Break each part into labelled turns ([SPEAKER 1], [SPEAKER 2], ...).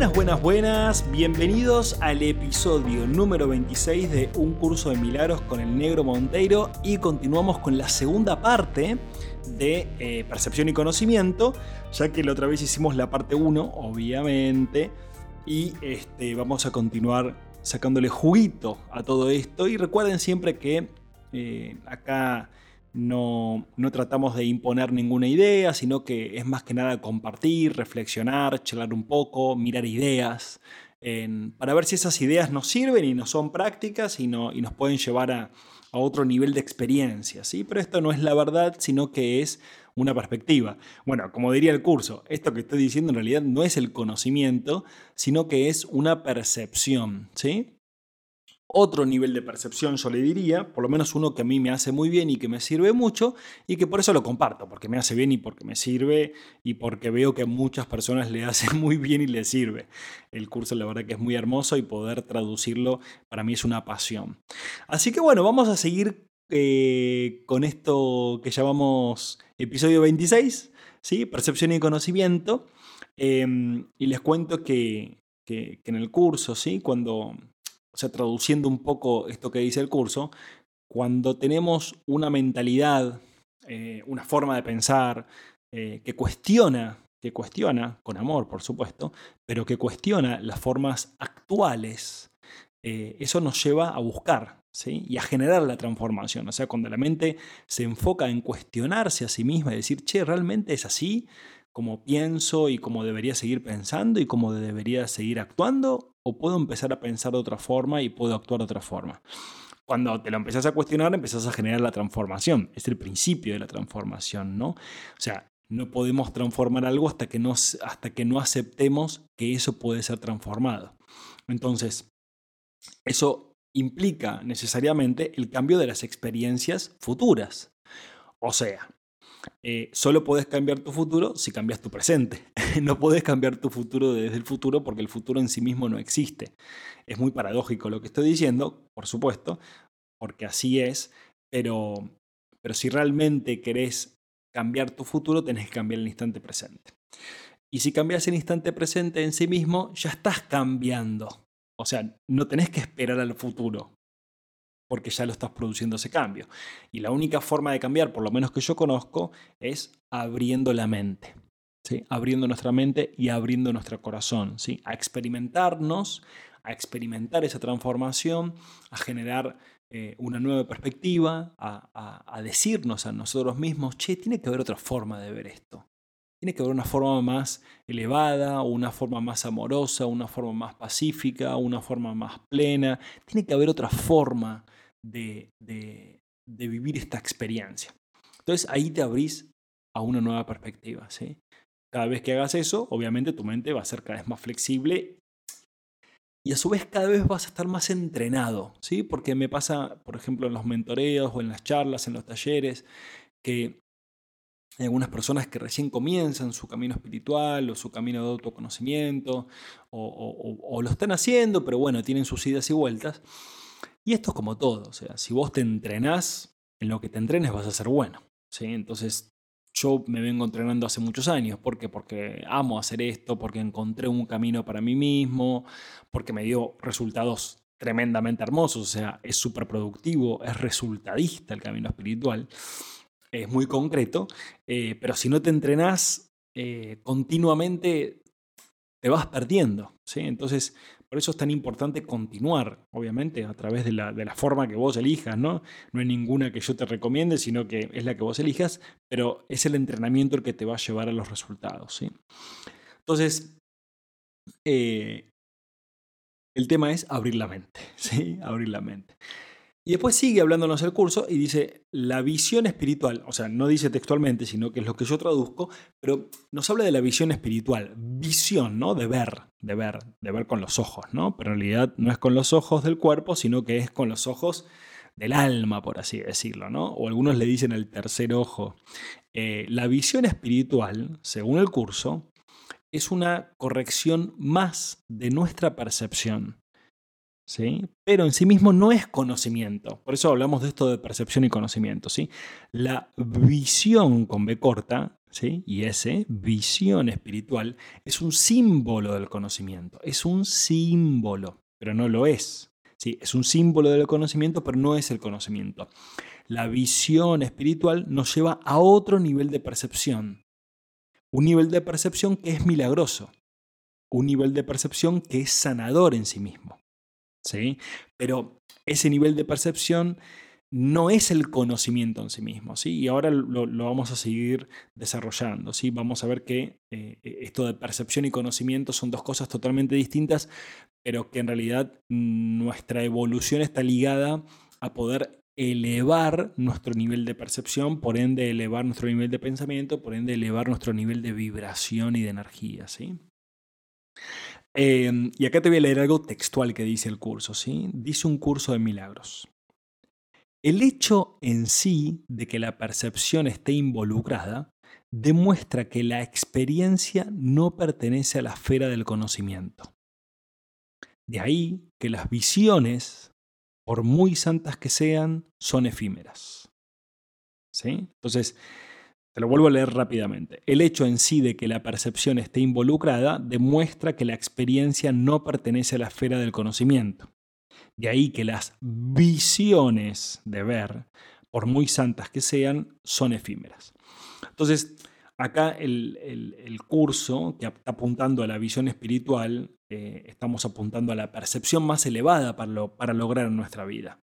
[SPEAKER 1] Buenas, buenas, buenas. Bienvenidos al episodio número 26 de Un Curso de Milagros con el Negro Monteiro y continuamos con la segunda parte de eh, Percepción y Conocimiento, ya que la otra vez hicimos la parte 1, obviamente, y este, vamos a continuar sacándole juguito a todo esto. Y recuerden siempre que eh, acá no, tratamos de imponer ninguna idea, sino que es más que nada compartir, reflexionar, charlar un poco, mirar ideas, para ver si esas ideas nos sirven y nos son prácticas y, nos pueden llevar a, otro nivel de experiencia. ¿sí? Pero esto no es la verdad, sino que es una perspectiva. Bueno, como diría el curso, esto que estoy diciendo en realidad no es el conocimiento, sino que es una percepción. ¿sí? Otro nivel de percepción, yo le diría, por lo menos uno que a mí me hace muy bien y que me sirve mucho y que por eso lo comparto, porque me hace bien y porque me sirve y porque veo que a muchas personas le hace muy bien y le sirve. El curso la verdad que es muy hermoso y poder traducirlo para mí es una pasión. Así que bueno, vamos a seguir eh, con esto que llamamos episodio 26, ¿sí? percepción y conocimiento. Em, y les cuento que, que, que en el curso, ¿sí? cuando o sea, traduciendo un poco esto que dice el curso, cuando tenemos una mentalidad, eh, una forma de pensar eh, que cuestiona, que cuestiona, con amor por supuesto, pero que cuestiona las formas actuales, eh, eso nos lleva a buscar y a generar la transformación. O sea, cuando la mente se enfoca en cuestionarse a sí misma y decir, che, ¿realmente es así? Como pienso y como debería seguir pensando y como debería seguir actuando? o puedo empezar a pensar de otra forma y puedo actuar de otra forma. Cuando te lo empezás a cuestionar, empezás a generar la transformación. Es el principio de la transformación, ¿no? O sea, no podemos transformar algo hasta que no, hasta que no aceptemos que eso puede ser transformado. Entonces, eso implica necesariamente el cambio de las experiencias futuras. O sea, eh, solo puedes cambiar tu futuro si cambias tu presente. no puedes cambiar tu futuro desde el futuro porque el futuro en sí mismo no existe. Es muy paradójico lo que estoy diciendo, por supuesto, porque así es, pero, pero si realmente querés cambiar tu futuro, tenés que cambiar el instante presente. Y si cambias el instante presente en sí mismo, ya estás cambiando. O sea, no tenés que esperar al futuro porque ya lo estás produciendo ese cambio. Y la única forma de cambiar, por lo menos que yo conozco, es abriendo la mente. ¿sí? Abriendo nuestra mente y abriendo nuestro corazón. ¿sí? A experimentarnos, a experimentar esa transformación, a generar eh, una nueva perspectiva, a, a decirnos a nosotros mismos, che, tiene que haber otra forma de ver esto. Tiene que haber una forma más elevada, una forma más amorosa, una forma más pacífica, una forma más plena. Tiene que haber otra forma de, vivir esta experiencia. Entonces ahí te abrís a una nueva perspectiva. ¿sí? Cada vez que hagas eso, obviamente tu mente va a ser cada vez más flexible y a su vez cada vez vas a estar más entrenado, ¿sí? Porque me pasa, por ejemplo, en los mentoreos o en las charlas, en los talleres, que hay algunas personas que recién comienzan su camino espiritual o su camino de autoconocimiento o, o lo están haciendo, pero bueno, tienen sus idas y vueltas. Y esto es como todo, o sea, si vos te entrenás, en lo que te entrenes vas a ser bueno. ¿sí? Entonces, yo me vengo entrenando hace muchos años. ¿Por qué? Porque amo hacer esto, porque encontré un camino para mí mismo, porque me dio resultados tremendamente hermosos, o sea, es súper productivo, es resultadista el camino espiritual, es muy concreto, eh, pero si no te entrenás eh, continuamente, te vas perdiendo. ¿sí? Entonces, por eso es tan importante continuar, obviamente, a través de la, de la, forma que vos elijas, ¿no? No hay ninguna que yo te recomiende, sino que es la que vos elijas, pero es el entrenamiento el que te va a llevar a los resultados, ¿sí? Entonces, eh, el tema es abrir la mente, ¿sí? Abrir la mente. Y después sigue hablándonos el curso y dice, la visión espiritual, o sea, no dice textualmente, sino que es lo que yo traduzco, pero nos habla de la visión espiritual, visión, ¿no? De ver, de ver, de ver con los ojos, ¿no? Pero en realidad no es con los ojos del cuerpo, sino que es con los ojos del alma, por así decirlo, ¿no? O algunos le dicen el tercer ojo. Eh, la visión espiritual, según el curso, es una corrección más de nuestra percepción. ¿Sí? Pero en sí mismo no es conocimiento. Por eso hablamos de esto de percepción y conocimiento. ¿sí? La visión con B corta, ¿sí? y ese, visión espiritual, es un símbolo del conocimiento. Es un símbolo, pero no lo es. ¿sí? Es un símbolo del conocimiento, pero no es el conocimiento. La visión espiritual nos lleva a otro nivel de percepción. Un nivel de percepción que es milagroso. Un nivel de percepción que es sanador en sí mismo. ¿Sí? Pero ese nivel de percepción no es el conocimiento en sí mismo, ¿sí? Y ahora lo, vamos a seguir desarrollando, ¿sí? Vamos a ver que eh, esto de percepción y conocimiento son dos cosas totalmente distintas, pero que en realidad nuestra evolución está ligada a poder elevar nuestro nivel de percepción, por ende elevar nuestro nivel de pensamiento, por ende elevar nuestro nivel de vibración y de energía, ¿sí? Em, y acá te voy a leer algo textual que dice el curso, ¿sí? Dice un curso de milagros. El hecho en sí de que la percepción esté involucrada demuestra que la experiencia no pertenece a la esfera del conocimiento. De ahí que las visiones por muy santas que sean, son efímeras. ¿Sí? Entonces, te lo vuelvo a leer rápidamente. El hecho en sí de que la percepción esté involucrada demuestra que la experiencia no pertenece a la esfera del conocimiento. De ahí que las visiones de ver, por muy santas que sean, son efímeras. Entonces, acá el, curso que está apuntando a la visión espiritual eh, estamos apuntando a la percepción más elevada para, para lograr nuestra vida.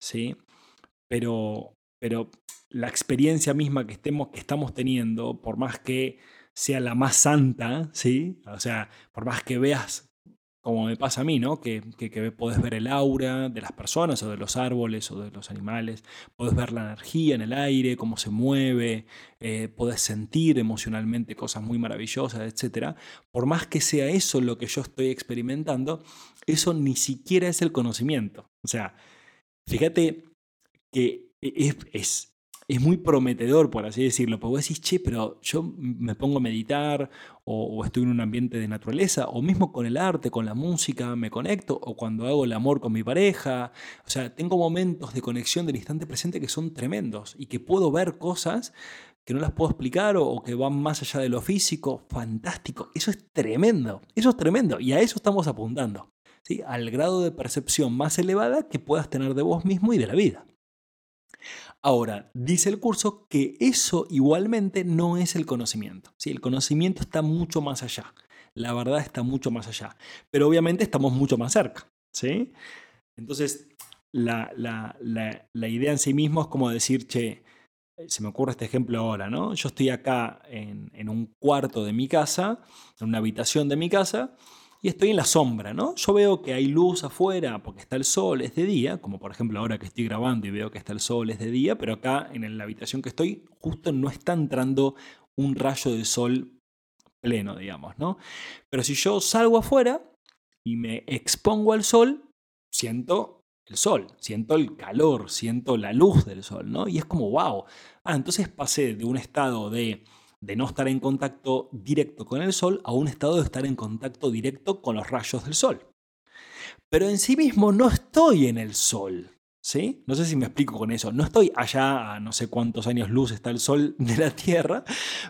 [SPEAKER 1] ¿sí? Pero, pero la experiencia misma que, estemos, que estamos teniendo, por más que sea la más santa, ¿sí? o sea, por más que veas como me pasa a mí, ¿no? Que, que, podés ver el aura de las personas o de los árboles o de los animales, podés ver la energía en el aire, cómo se mueve, eh, podés sentir emocionalmente cosas muy maravillosas, etc. Por más que sea eso lo que yo estoy experimentando, eso ni siquiera es el conocimiento. O sea, fíjate que es, es es muy prometedor, por así decirlo, porque vos decís, che, pero yo me pongo a meditar o, estoy en un ambiente de naturaleza, o mismo con el arte, con la música, me conecto, o cuando hago el amor con mi pareja. O sea, tengo momentos de conexión del instante presente que son tremendos y que puedo ver cosas que no las puedo explicar o, que van más allá de lo físico. Fantástico, eso es tremendo, eso es tremendo y a eso estamos apuntando. ¿sí? Al grado de percepción más elevada que puedas tener de vos mismo y de la vida. Ahora, dice el curso que eso igualmente no es el conocimiento. ¿sí? El conocimiento está mucho más allá. La verdad está mucho más allá. Pero obviamente estamos mucho más cerca. ¿sí? Entonces, la, idea en sí mismo es como decir, che, se me ocurre este ejemplo ahora, ¿no? Yo estoy acá en, en un cuarto de mi casa, en una habitación de mi casa, y estoy en la sombra, ¿no? Yo veo que hay luz afuera porque está el sol, es de día, como por ejemplo ahora que estoy grabando y veo que está el sol, es de día, pero acá en la habitación que estoy justo no está entrando un rayo de sol pleno, digamos, ¿no? Pero si yo salgo afuera y me expongo al sol, siento el sol, siento el calor, siento la luz del sol, ¿no? Y es como, wow. Ah, entonces pasé de un estado de de no estar en contacto directo con el Sol a un estado de estar en contacto directo con los rayos del Sol. Pero en sí mismo no estoy en el Sol. ¿Sí? No sé si me explico con eso. No estoy allá a no sé cuántos años luz está el Sol de la Tierra,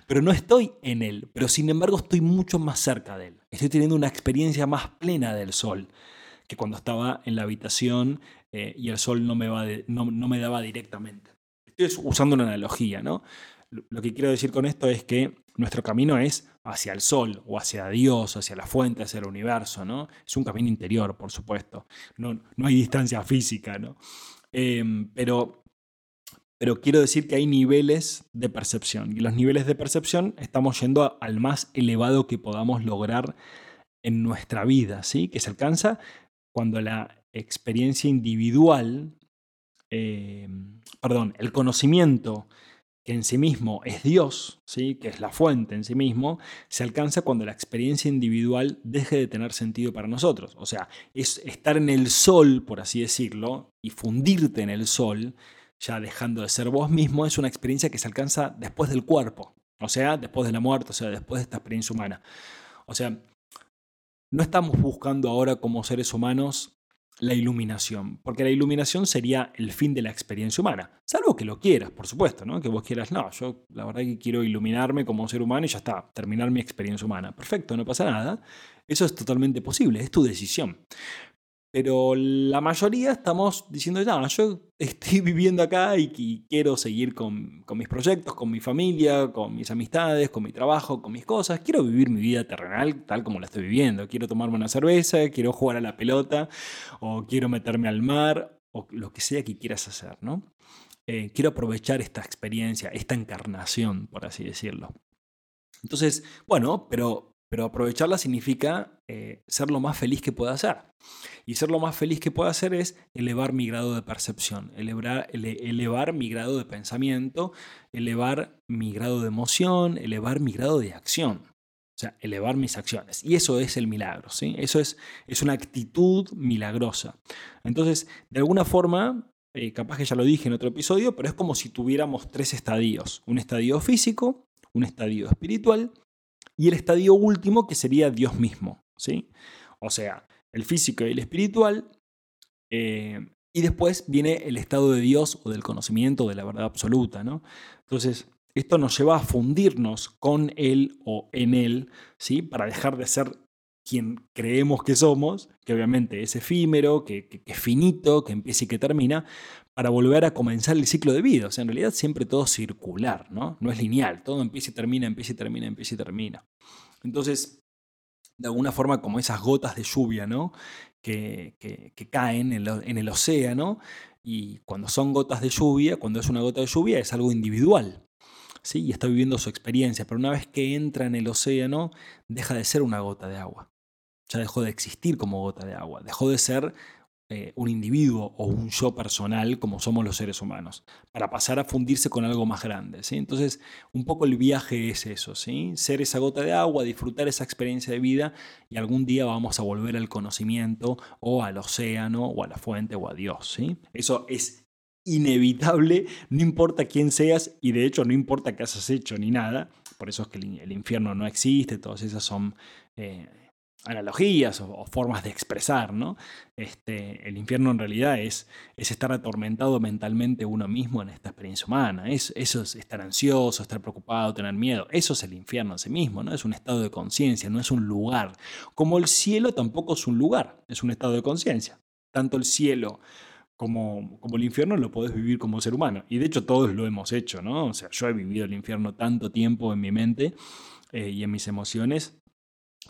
[SPEAKER 1] pero no estoy en él. Pero sin embargo estoy mucho más cerca de él. Estoy teniendo una experiencia más plena del Sol que cuando estaba en la habitación eh, y el Sol no me, va no, no me daba directamente. Estoy usando una analogía, ¿no? Lo que quiero decir con esto es que nuestro camino es hacia el sol o hacia Dios, hacia la fuente, hacia el universo, ¿no? Es un camino interior, por supuesto. No, no hay distancia física, ¿no? Em, pero, pero quiero decir que hay niveles de percepción. Y los niveles de percepción estamos yendo al más elevado que podamos lograr en nuestra vida, ¿sí? Que se alcanza cuando la experiencia individual eh, perdón, el conocimiento en sí mismo es Dios, ¿sí? que es la fuente en sí mismo, se alcanza cuando la experiencia individual deje de tener sentido para nosotros. O sea, es estar en el sol, por así decirlo, y fundirte en el sol, ya dejando de ser vos mismo, es una experiencia que se alcanza después del cuerpo, o sea, después de la muerte, o sea, después de esta experiencia humana. O sea, no estamos buscando ahora como seres humanos la iluminación, porque la iluminación sería el fin de la experiencia humana, salvo que lo quieras, por supuesto, ¿no? que vos quieras, no, yo la verdad que quiero iluminarme como ser humano y ya está, terminar mi experiencia humana. Perfecto, no pasa nada, eso es totalmente posible, es tu decisión. Pero la mayoría estamos diciendo, ya, yo estoy viviendo acá y, quiero seguir con, mis proyectos, con mi familia, con mis amistades, con mi trabajo, con mis cosas. Quiero vivir mi vida terrenal tal como la estoy viviendo. Quiero tomarme una cerveza, quiero jugar a la pelota, o quiero meterme al mar, o lo que sea que quieras hacer, ¿no? Eh, quiero aprovechar esta experiencia, esta encarnación, por así decirlo. Entonces, bueno, pero pero aprovecharla significa eh, ser lo más feliz que pueda ser. Y ser lo más feliz que pueda ser es elevar mi grado de percepción, elevar, elevar mi grado de pensamiento, elevar mi grado de emoción, elevar mi grado de acción. O sea, elevar mis acciones. Y eso es el milagro, ¿sí? Eso es, es una actitud milagrosa. Entonces, de alguna forma, eh, capaz que ya lo dije en otro episodio, pero es como si tuviéramos tres estadios. Un estadio físico, un estadio espiritual y el estadio último que sería Dios mismo, ¿sí? O sea, el físico y el espiritual. Eh, y después viene el estado de Dios o del conocimiento de la verdad absoluta, ¿no? Entonces, esto nos lleva a fundirnos con Él o en Él, ¿sí? Para dejar de ser quien creemos que somos, que obviamente es efímero, que, es finito, que empieza y que termina, para volver a comenzar el ciclo de vida. O sea, en realidad siempre todo circular, ¿no? No es lineal, todo empieza y termina, empieza y termina, empieza y termina. Entonces, de alguna forma como esas gotas de lluvia, ¿no? Que, caen en, el océano y cuando son gotas de lluvia, cuando es una gota de lluvia, es algo individual. ¿sí? Y está viviendo su experiencia, pero una vez que entra en el océano, deja de ser una gota de agua. Ya dejó de existir como gota de agua, dejó de ser eh, un individuo o un yo personal como somos los seres humanos, para pasar a fundirse con algo más grande. ¿sí? Entonces, un poco el viaje es eso, ¿sí? ser esa gota de agua, disfrutar esa experiencia de vida y algún día vamos a volver al conocimiento o al océano o a la fuente o a Dios. ¿sí? Eso es inevitable, no importa quién seas y de hecho no importa qué hayas hecho ni nada, por eso es que el infierno no existe, todas esas son... Eh, analogías o, formas de expresar, ¿no? Este, el infierno en realidad es, es estar atormentado mentalmente uno mismo en esta experiencia humana. Es, eso es estar ansioso, estar preocupado, tener miedo. Eso es el infierno en sí mismo, ¿no? Es un estado de conciencia, no es un lugar. Como el cielo tampoco es un lugar, es un estado de conciencia. Tanto el cielo como, como, el infierno lo podés vivir como ser humano. Y de hecho todos lo hemos hecho, ¿no? O sea, yo he vivido el infierno tanto tiempo en mi mente eh, y en mis emociones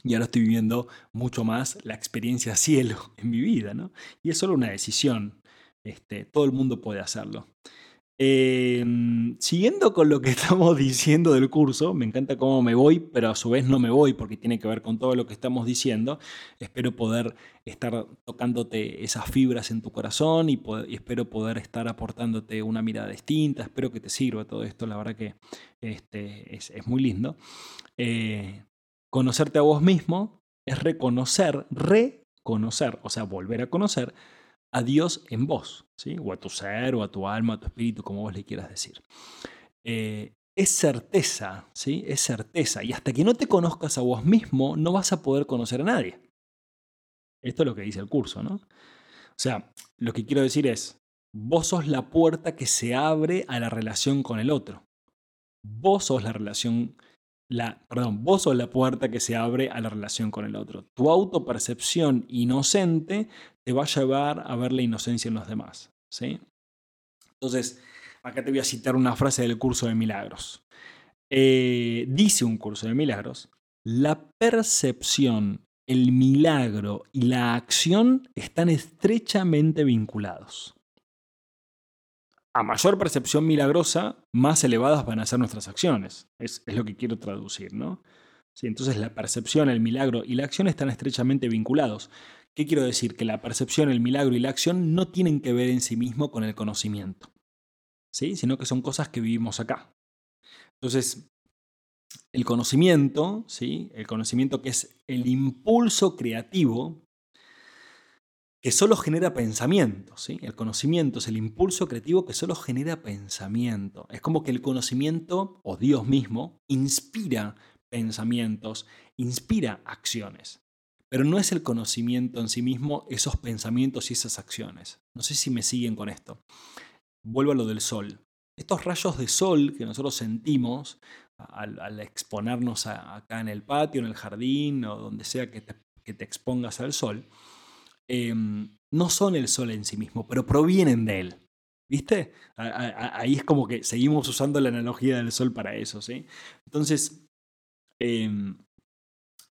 [SPEAKER 1] y ahora estoy viviendo mucho más la experiencia cielo en mi vida, ¿no? Y es solo una decisión. Este, todo el mundo puede hacerlo. Em, siguiendo con lo que estamos diciendo del curso, me encanta cómo me voy, pero a su vez no me voy porque tiene que ver con todo lo que estamos diciendo. Espero poder estar tocándote esas fibras en tu corazón y, espero poder estar aportándote una mirada distinta. Espero que te sirva todo esto, la verdad que este, es, es muy lindo. Eh, Conocerte a vos mismo es reconocer, reconocer, o sea, volver a conocer a Dios en vos, ¿sí? o a tu ser, o a tu alma, a tu espíritu, como vos le quieras decir. Eh, es certeza, ¿sí? Es certeza. Y hasta que no te conozcas a vos mismo, no vas a poder conocer a nadie. Esto es lo que dice el curso, ¿no? O sea, lo que quiero decir es, vos sos la puerta que se abre a la relación con el otro. Vos sos la relación la, perdón, vos sos la puerta que se abre a la relación con el otro. Tu autopercepción inocente te va a llevar a ver la inocencia en los demás. ¿sí? Entonces, acá te voy a citar una frase del curso de milagros. Eh, dice un curso de milagros, la percepción, el milagro y la acción están estrechamente vinculados a mayor percepción milagrosa, más elevadas van a ser nuestras acciones. Es, lo que quiero traducir, ¿no? Sí, entonces la percepción, el milagro y la acción están estrechamente vinculados. ¿Qué quiero decir? Que la percepción, el milagro y la acción no tienen que ver en sí mismo con el conocimiento, ¿sí? sino que son cosas que vivimos acá. Entonces, el conocimiento, ¿sí? el conocimiento que es el impulso creativo, que solo genera pensamiento. ¿sí? El conocimiento es el impulso creativo que solo genera pensamiento. Es como que el conocimiento, o Dios mismo, inspira pensamientos, inspira acciones. Pero no es el conocimiento en sí mismo esos pensamientos y esas acciones. No sé si me siguen con esto. Vuelvo a lo del sol. Estos rayos de sol que nosotros sentimos al, exponernos acá en el patio, en el jardín o donde sea que te, expongas al sol, em, no son el sol en sí mismo, pero provienen de él. ¿Viste? Ahí es como que seguimos usando la analogía del sol para eso, ¿sí? Entonces, em,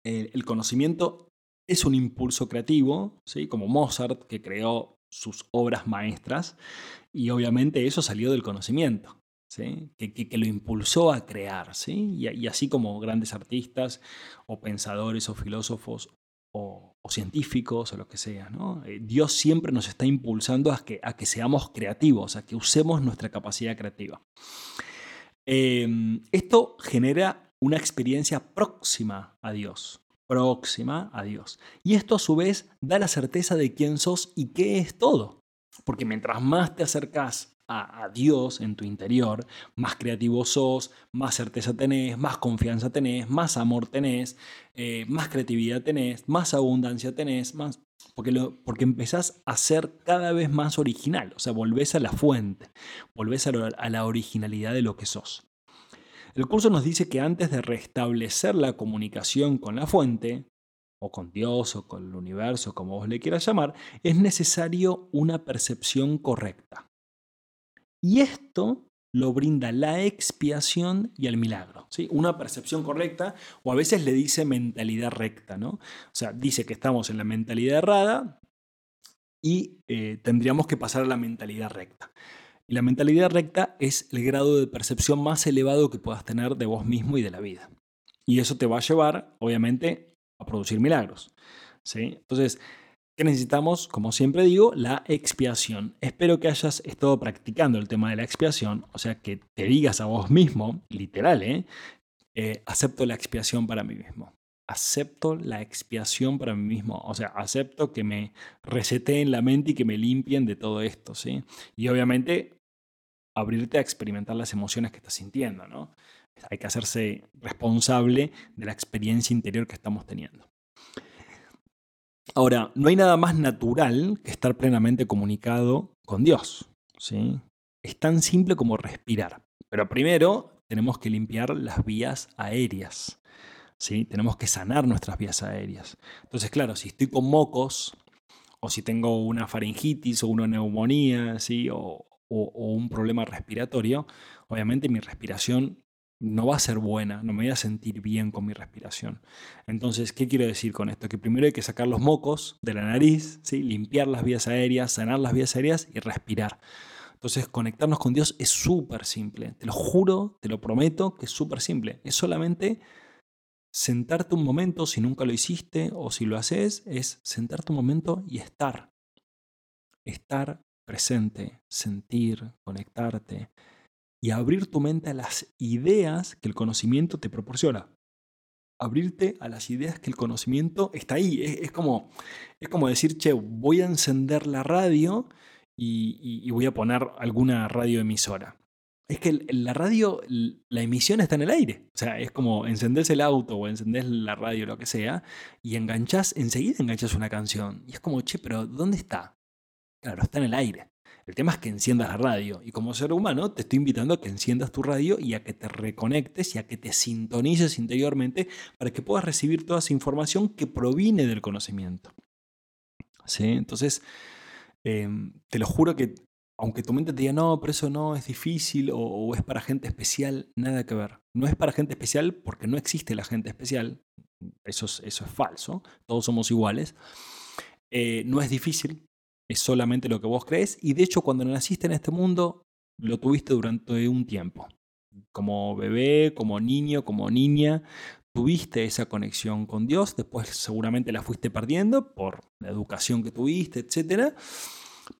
[SPEAKER 1] el conocimiento es un impulso creativo, ¿sí? como Mozart, que creó sus obras maestras, y obviamente eso salió del conocimiento, ¿sí? que, lo impulsó a crear, ¿sí? y, así como grandes artistas, o pensadores, o filósofos, o, científicos, o lo que sea. Eh, Dios siempre nos está impulsando a que, a que seamos creativos, a que usemos nuestra capacidad creativa. Em, esto genera una experiencia próxima a Dios próxima a Dios. Y esto a su vez da la certeza de quién sos y qué es todo. Porque mientras más te acercas a, Dios en tu interior, más creativo sos, más certeza tenés, más confianza tenés, más amor tenés, eh, más creatividad tenés, más abundancia tenés, más... Porque, lo, porque empezás a ser cada vez más original, o sea, volvés a la fuente, volvés a la originalidad de lo que sos. El curso nos dice que antes de restablecer la comunicación con la fuente, o con Dios, o con el universo, como vos le quieras llamar, es necesario una percepción correcta. Y esto lo brinda la expiación y el milagro. ¿sí? Una percepción correcta, o a veces le dice mentalidad recta. ¿no? O sea, dice que estamos en la mentalidad errada y eh, tendríamos que pasar a la mentalidad recta. Y la mentalidad recta es el grado de percepción más elevado que puedas tener de vos mismo y de la vida. Y eso te va a llevar, obviamente, a producir milagros. ¿sí? Entonces, ¿qué necesitamos? Como siempre digo, la expiación. Espero que hayas estado practicando el tema de la expiación, o sea, que te digas a vos mismo, literal, ¿eh? eh acepto la expiación para mí mismo acepto la expiación para mí mismo. O sea, acepto que me reseteen la mente y que me limpien de todo esto, ¿sí? Y obviamente abrirte a experimentar las emociones que estás sintiendo, ¿no? Hay que hacerse responsable de la experiencia interior que estamos teniendo. Ahora, no hay nada más natural que estar plenamente comunicado con Dios, ¿sí? Es tan simple como respirar. Pero primero tenemos que limpiar las vías aéreas, ¿sí? Tenemos que sanar nuestras vías aéreas. Entonces, claro, si estoy con mocos, o si tengo una faringitis o una neumonía, ¿sí? o, o, un problema respiratorio, obviamente mi respiración no va a ser buena, no me voy a sentir bien con mi respiración. Entonces, ¿qué quiero decir con esto? Que primero hay que sacar los mocos de la nariz, ¿sí? limpiar las vías aéreas, sanar las vías aéreas y respirar. Entonces, conectarnos con Dios es súper simple. Te lo juro, te lo prometo que es súper simple. Es solamente sentarte un momento, si nunca lo hiciste o si lo haces, es sentarte un momento y estar. Estar presente, sentir, conectarte y abrir tu mente a las ideas que el conocimiento te proporciona. Abrirte a las ideas que el conocimiento está ahí. Es, como, es como decir, che, voy a encender la radio y, voy a poner alguna radioemisora. Es que la radio, la emisión está en el aire. O sea, es como encendés el auto o encendés la radio, lo que sea, y enganchás, enseguida enganchás una canción. Y es como, che, pero ¿dónde está? Claro, está en el aire. El tema es que enciendas la radio. Y como ser humano, te estoy invitando a que enciendas tu radio y a que te reconectes y a que te sintonices interiormente para que puedas recibir toda esa información que proviene del conocimiento. ¿Sí? Entonces, em, te lo juro que aunque tu mente te diga, no, pero eso no es difícil o, es para gente especial, nada que ver. No es para gente especial porque no existe la gente especial. Eso es, falso. Todos somos iguales. Eh, no es difícil, es solamente lo que vos crees y de hecho cuando naciste en este mundo lo tuviste durante un tiempo. Como bebé, como niño, como niña, tuviste esa conexión con Dios, después seguramente la fuiste perdiendo por la educación que tuviste, etc.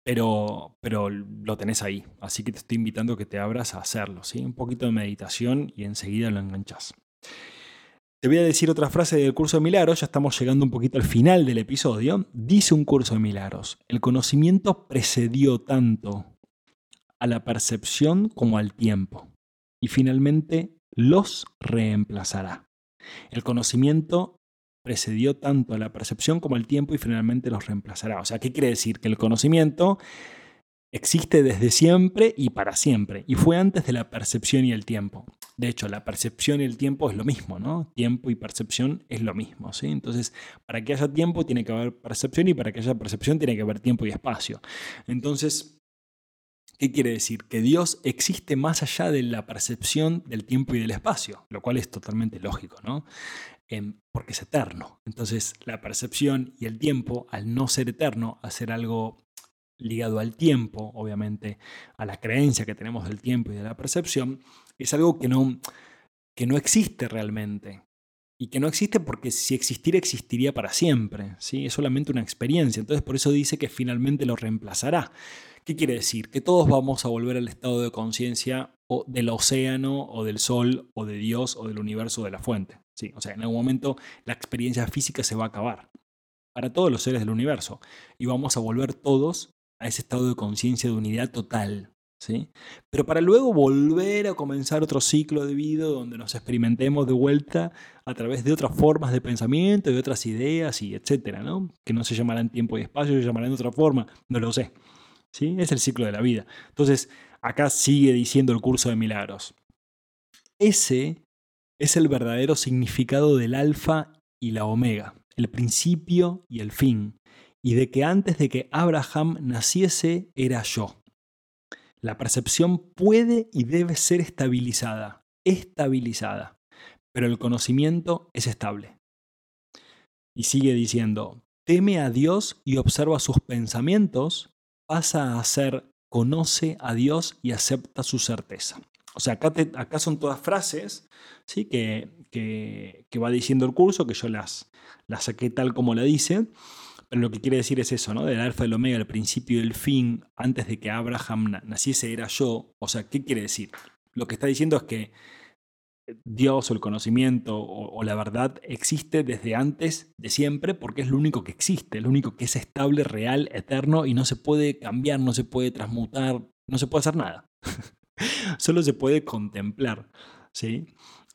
[SPEAKER 1] Pero, pero lo tenés ahí, así que te estoy invitando a que te abras a hacerlo, ¿sí? Un poquito de meditación y enseguida lo enganchás. Te voy a decir otra frase del curso de milagros, ya estamos llegando un poquito al final del episodio. Dice un curso de milagros, el conocimiento precedió tanto a la percepción como al tiempo y finalmente los reemplazará. El conocimiento precedió tanto a la percepción como al tiempo y finalmente los reemplazará. O sea, ¿qué quiere decir? Que el conocimiento existe desde siempre y para siempre, y fue antes de la percepción y el tiempo. De hecho, la percepción y el tiempo es lo mismo, ¿no? Tiempo y percepción es lo mismo. Entonces, para que haya tiempo tiene que haber percepción y para que haya percepción tiene que haber tiempo y espacio. Entonces, ¿qué quiere decir? Que Dios existe más allá de la percepción del tiempo y del espacio, lo cual es totalmente lógico, ¿no? Em, porque es eterno. Entonces, la percepción y el tiempo, al no ser eterno, a ser algo ligado al tiempo, obviamente, a la creencia que tenemos del tiempo y de la percepción, es algo que no, que no existe realmente. Y que no existe porque si existiera, existiría para siempre. ¿sí? Es solamente una experiencia. Entonces por eso dice que finalmente lo reemplazará. ¿Qué quiere decir? Que todos vamos a volver al estado de conciencia del océano o del sol o de Dios o del universo o de la fuente. ¿sí? O sea, en algún momento la experiencia física se va a acabar para todos los seres del universo. Y vamos a volver todos a ese estado de conciencia de unidad total. ¿sí? Pero para luego volver a comenzar otro ciclo de vida donde nos experimentemos de vuelta a través de otras formas de pensamiento, de otras ideas y etcétera, ¿no? Que no se llamarán tiempo y espacio, se llamarán de otra forma, no lo sé. ¿sí? Es el ciclo de la vida. Entonces, acá sigue diciendo el curso de milagros. Ese es el verdadero significado del alfa y la omega, el principio y el fin, y de que antes de que Abraham naciese era yo. La percepción puede y debe ser estabilizada, estabilizada, pero el conocimiento es estable. Y sigue diciendo, teme a Dios y observa sus pensamientos, pasa a ser conoce a Dios y acepta su certeza. O sea, acá, son todas frases ¿sí? que, que, va diciendo el curso, que yo las, las saqué tal como la dice, lo que quiere decir es eso, ¿no? Del alfa y omega, el principio y el fin, antes de que Abraham naciese era yo. O sea, ¿qué quiere decir? Lo que está diciendo es que Dios o el conocimiento o, la verdad existe desde antes de siempre porque es lo único que existe, lo único que es estable, real, eterno y no se puede cambiar, no se puede transmutar, no se puede hacer nada. Solo se puede contemplar. ¿sí?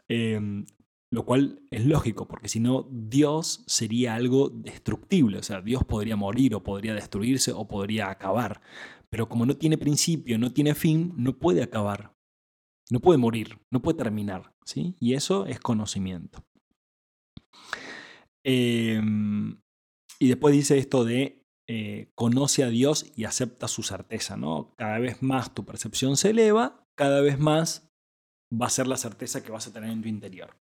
[SPEAKER 1] Em, lo cual es lógico, porque si no, Dios sería algo destructible. O sea, Dios podría morir o podría destruirse o podría acabar. Pero como no tiene principio, no tiene fin, no puede acabar. No puede morir, no puede terminar. ¿sí? Y eso es conocimiento. Em, y después dice esto de eh, conoce a Dios y acepta su certeza. ¿no? Cada vez más tu percepción se eleva, cada vez más va a ser la certeza que vas a tener en tu interior.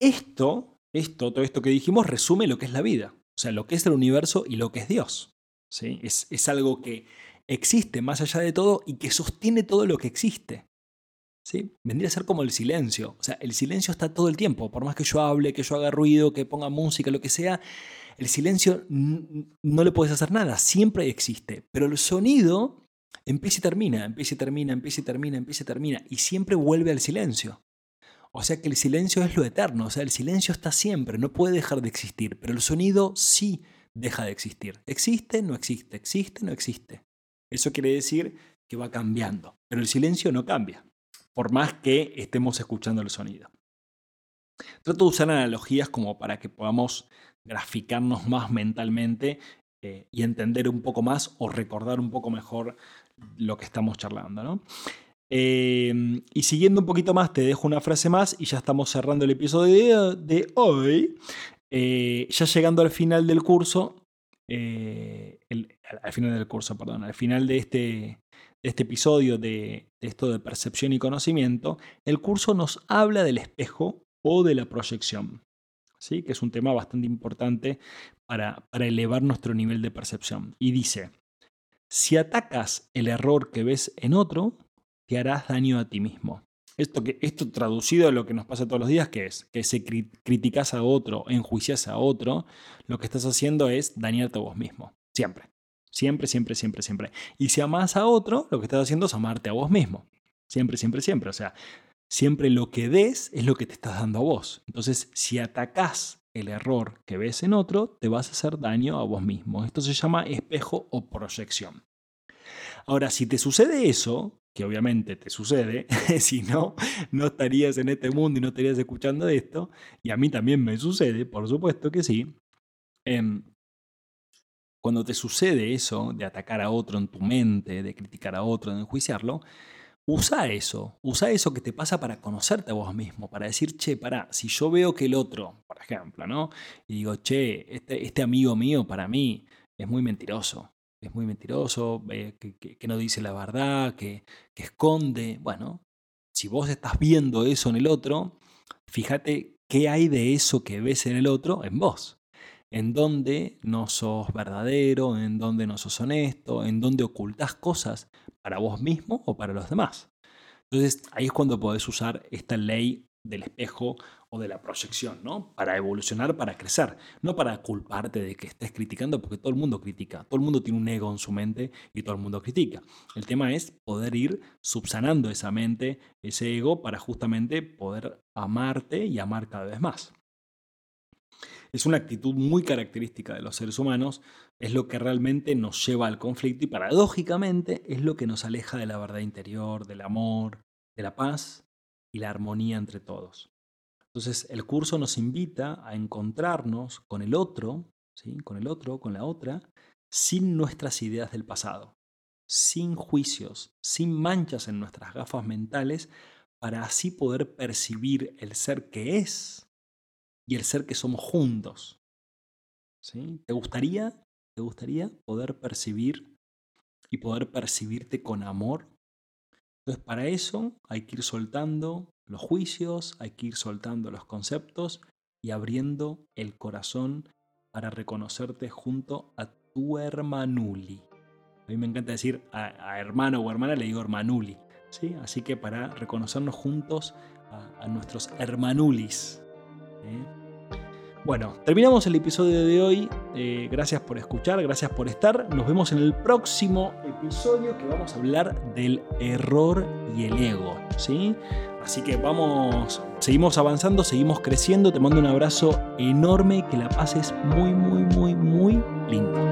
[SPEAKER 1] Esto, esto, todo esto que dijimos, resume lo que es la vida, o sea, lo que es el universo y lo que es Dios. ¿sí? Es, es algo que existe más allá de todo y que sostiene todo lo que existe. ¿Sí? Vendría a ser como el silencio. O sea, el silencio está todo el tiempo. Por más que yo hable, que yo haga ruido, que ponga música, lo que sea, el silencio no le puedes hacer nada. Siempre existe. Pero el sonido empieza y termina, empieza y termina, empieza y termina, empieza y termina, y siempre vuelve al silencio. O sea que el silencio es lo eterno, o sea, el silencio está siempre, no puede dejar de existir, pero el sonido sí deja de existir. Existe, no existe, existe, no existe. Eso quiere decir que va cambiando, pero el silencio no cambia, por más que estemos escuchando el sonido. Trato de usar analogías como para que podamos graficarnos más mentalmente eh, y entender un poco más o recordar un poco mejor lo que estamos charlando. ¿no? Em, y siguiendo un poquito más, te dejo una frase más y ya estamos cerrando el episodio de, hoy. Eh, ya llegando al final del curso, eh, al final del curso, perdón, al final de este, este episodio de, esto de percepción y conocimiento, el curso nos habla del espejo o de la proyección, ¿sí? que es un tema bastante importante para, para elevar nuestro nivel de percepción. Y dice, si atacas el error que ves en otro, te harás daño a ti mismo. Esto, que, esto traducido a lo que nos pasa todos los días, ¿qué es? Que si criticas a otro, enjuicias a otro, lo que estás haciendo es dañarte a vos mismo. Siempre. Siempre, siempre, siempre, siempre. Y si amas a otro, lo que estás haciendo es amarte a vos mismo. Siempre, siempre, siempre. O sea, siempre lo que des es lo que te estás dando a vos. Entonces, si atacás el error que ves en otro, te vas a hacer daño a vos mismo. Esto se llama espejo o proyección. Ahora, si te sucede eso, que obviamente te sucede, si no, no estarías en este mundo y no estarías escuchando esto, y a mí también me sucede, por supuesto que sí, em, cuando te sucede eso de atacar a otro en tu mente, de criticar a otro, de enjuiciarlo, usa eso, usa eso que te pasa para conocerte a vos mismo, para decir, che, pará, si yo veo que el otro, por ejemplo, ¿no? Y digo, che, este, este amigo mío para mí es muy mentiroso, es muy mentiroso, eh, que, no dice la verdad, que, que esconde. Bueno, si vos estás viendo eso en el otro, fíjate qué hay de eso que ves en el otro en vos. En dónde no sos verdadero, en dónde no sos honesto, en dónde ocultás cosas para vos mismo o para los demás. Entonces ahí es cuando podés usar esta ley del espejo o de la proyección, ¿no? Para evolucionar, para crecer, no para culparte de que estés criticando, porque todo el mundo critica, todo el mundo tiene un ego en su mente y todo el mundo critica. El tema es poder ir subsanando esa mente, ese ego, para justamente poder amarte y amar cada vez más. Es una actitud muy característica de los seres humanos, es lo que realmente nos lleva al conflicto y paradójicamente es lo que nos aleja de la verdad interior, del amor, de la paz y la armonía entre todos. Entonces, el curso nos invita a encontrarnos con el otro, ¿sí? con el otro, con la otra, sin nuestras ideas del pasado, sin juicios, sin manchas en nuestras gafas mentales, para así poder percibir el ser que es y el ser que somos juntos. ¿Sí? ¿Te gustaría, te gustaría poder percibir y poder percibirte con amor? Entonces, para eso hay que ir soltando los juicios, hay que ir soltando los conceptos y abriendo el corazón para reconocerte junto a tu hermanuli. A mí me encanta decir a, hermano o hermana, le digo hermanuli. ¿sí? Así que para reconocernos juntos a, nuestros hermanulis. ¿Eh? Bueno, terminamos el episodio de hoy. Eh, gracias por escuchar, gracias por estar. Nos vemos en el próximo episodio que vamos a hablar del error y el ego. ¿sí? Así que vamos, seguimos avanzando, seguimos creciendo. Te mando un abrazo enorme, que la pases muy, muy, muy, muy lindo.